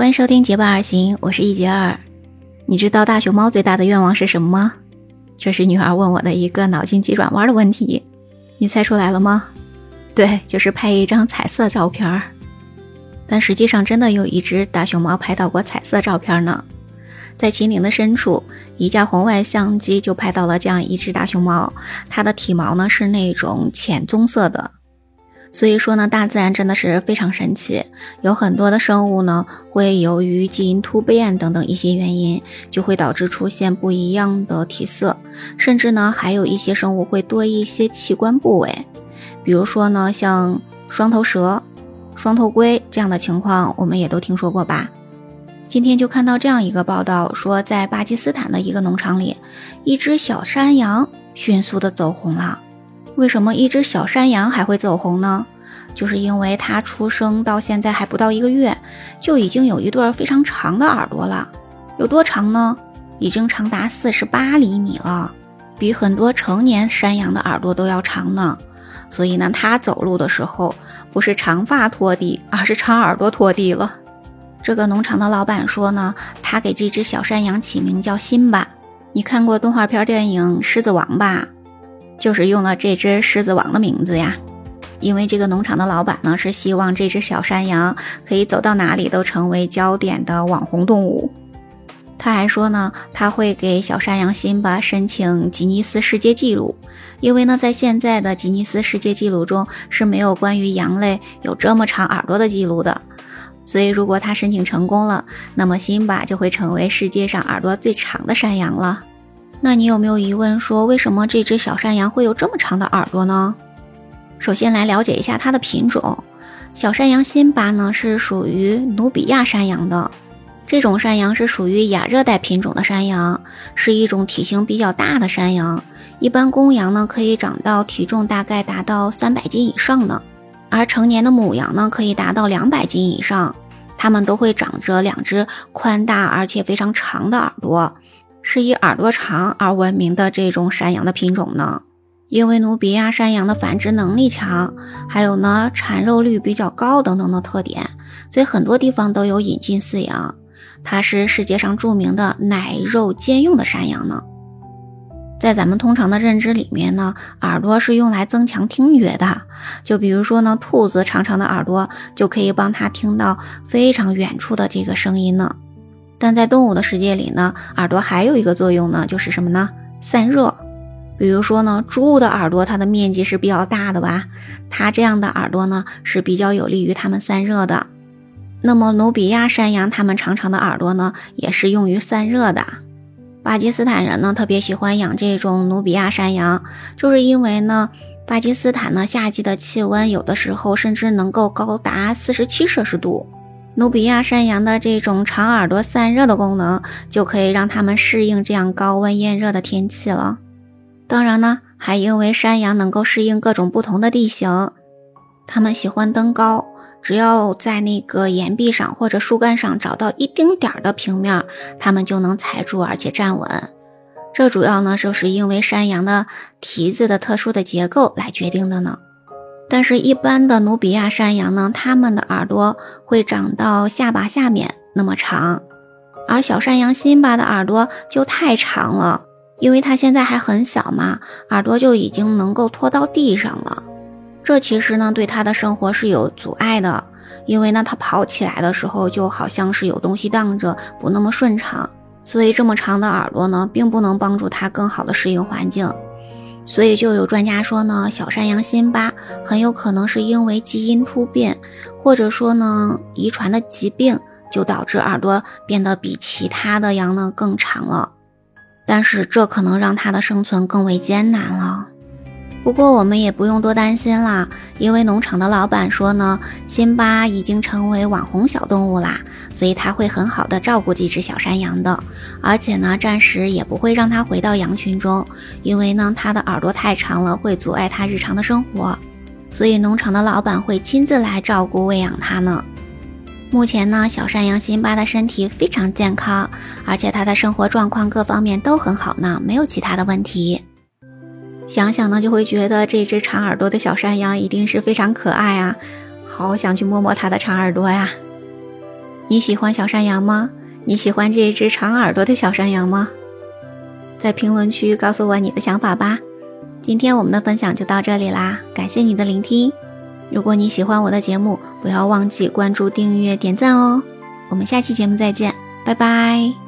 欢迎收听《结伴而行》，我是一杰二。你知道大熊猫最大的愿望是什么吗？这是女儿问我的一个脑筋急转弯的问题。你猜出来了吗？对，就是拍一张彩色照片儿。但实际上，真的有一只大熊猫拍到过彩色照片呢。在秦岭的深处，一架红外相机就拍到了这样一只大熊猫，它的体毛呢是那种浅棕色的。所以说呢，大自然真的是非常神奇，有很多的生物呢，会由于基因突变等等一些原因，就会导致出现不一样的体色，甚至呢，还有一些生物会多一些器官部位，比如说呢，像双头蛇、双头龟这样的情况，我们也都听说过吧？今天就看到这样一个报道，说在巴基斯坦的一个农场里，一只小山羊迅速的走红了。为什么一只小山羊还会走红呢？就是因为它出生到现在还不到一个月，就已经有一对非常长的耳朵了。有多长呢？已经长达四十八厘米了，比很多成年山羊的耳朵都要长呢。所以呢，它走路的时候不是长发拖地，而是长耳朵拖地了。这个农场的老板说呢，他给这只小山羊起名叫辛巴。你看过动画片电影《狮子王》吧？就是用了这只狮子王的名字呀，因为这个农场的老板呢是希望这只小山羊可以走到哪里都成为焦点的网红动物。他还说呢，他会给小山羊辛巴申请吉尼斯世界纪录，因为呢，在现在的吉尼斯世界纪录中是没有关于羊类有这么长耳朵的记录的。所以，如果他申请成功了，那么辛巴就会成为世界上耳朵最长的山羊了。那你有没有疑问，说为什么这只小山羊会有这么长的耳朵呢？首先来了解一下它的品种，小山羊辛巴呢是属于努比亚山羊的，这种山羊是属于亚热带品种的山羊，是一种体型比较大的山羊，一般公羊呢可以长到体重大概达到三百斤以上呢，而成年的母羊呢可以达到两百斤以上，它们都会长着两只宽大而且非常长的耳朵。是以耳朵长而闻名的这种山羊的品种呢，因为努比亚山羊的繁殖能力强，还有呢产肉率比较高等等的特点，所以很多地方都有引进饲养。它是世界上著名的奶肉兼用的山羊呢。在咱们通常的认知里面呢，耳朵是用来增强听觉的。就比如说呢，兔子长长的耳朵就可以帮它听到非常远处的这个声音呢。但在动物的世界里呢，耳朵还有一个作用呢，就是什么呢？散热。比如说呢，猪的耳朵它的面积是比较大的吧，它这样的耳朵呢是比较有利于它们散热的。那么努比亚山羊它们长长的耳朵呢，也是用于散热的。巴基斯坦人呢特别喜欢养这种努比亚山羊，就是因为呢，巴基斯坦呢夏季的气温有的时候甚至能够高达四十七摄氏度。努比亚山羊的这种长耳朵散热的功能，就可以让它们适应这样高温炎热的天气了。当然呢，还因为山羊能够适应各种不同的地形，它们喜欢登高，只要在那个岩壁上或者树干上找到一丁点儿的平面，它们就能踩住而且站稳。这主要呢，就是因为山羊的蹄子的特殊的结构来决定的呢。但是，一般的努比亚山羊呢，它们的耳朵会长到下巴下面那么长，而小山羊辛巴的耳朵就太长了，因为它现在还很小嘛，耳朵就已经能够拖到地上了。这其实呢，对它的生活是有阻碍的，因为呢，它跑起来的时候就好像是有东西挡着，不那么顺畅，所以这么长的耳朵呢，并不能帮助它更好的适应环境。所以就有专家说呢，小山羊辛巴很有可能是因为基因突变，或者说呢遗传的疾病，就导致耳朵变得比其他的羊呢更长了。但是这可能让它的生存更为艰难了。不过我们也不用多担心啦，因为农场的老板说呢，辛巴已经成为网红小动物啦，所以他会很好的照顾这只小山羊的，而且呢，暂时也不会让它回到羊群中，因为呢，它的耳朵太长了，会阻碍它日常的生活，所以农场的老板会亲自来照顾喂养它呢。目前呢，小山羊辛巴的身体非常健康，而且它的生活状况各方面都很好呢，没有其他的问题。想想呢，就会觉得这只长耳朵的小山羊一定是非常可爱啊，好想去摸摸它的长耳朵呀。你喜欢小山羊吗？你喜欢这只长耳朵的小山羊吗？在评论区告诉我你的想法吧。今天我们的分享就到这里啦，感谢你的聆听。如果你喜欢我的节目，不要忘记关注、订阅、点赞哦。我们下期节目再见，拜拜。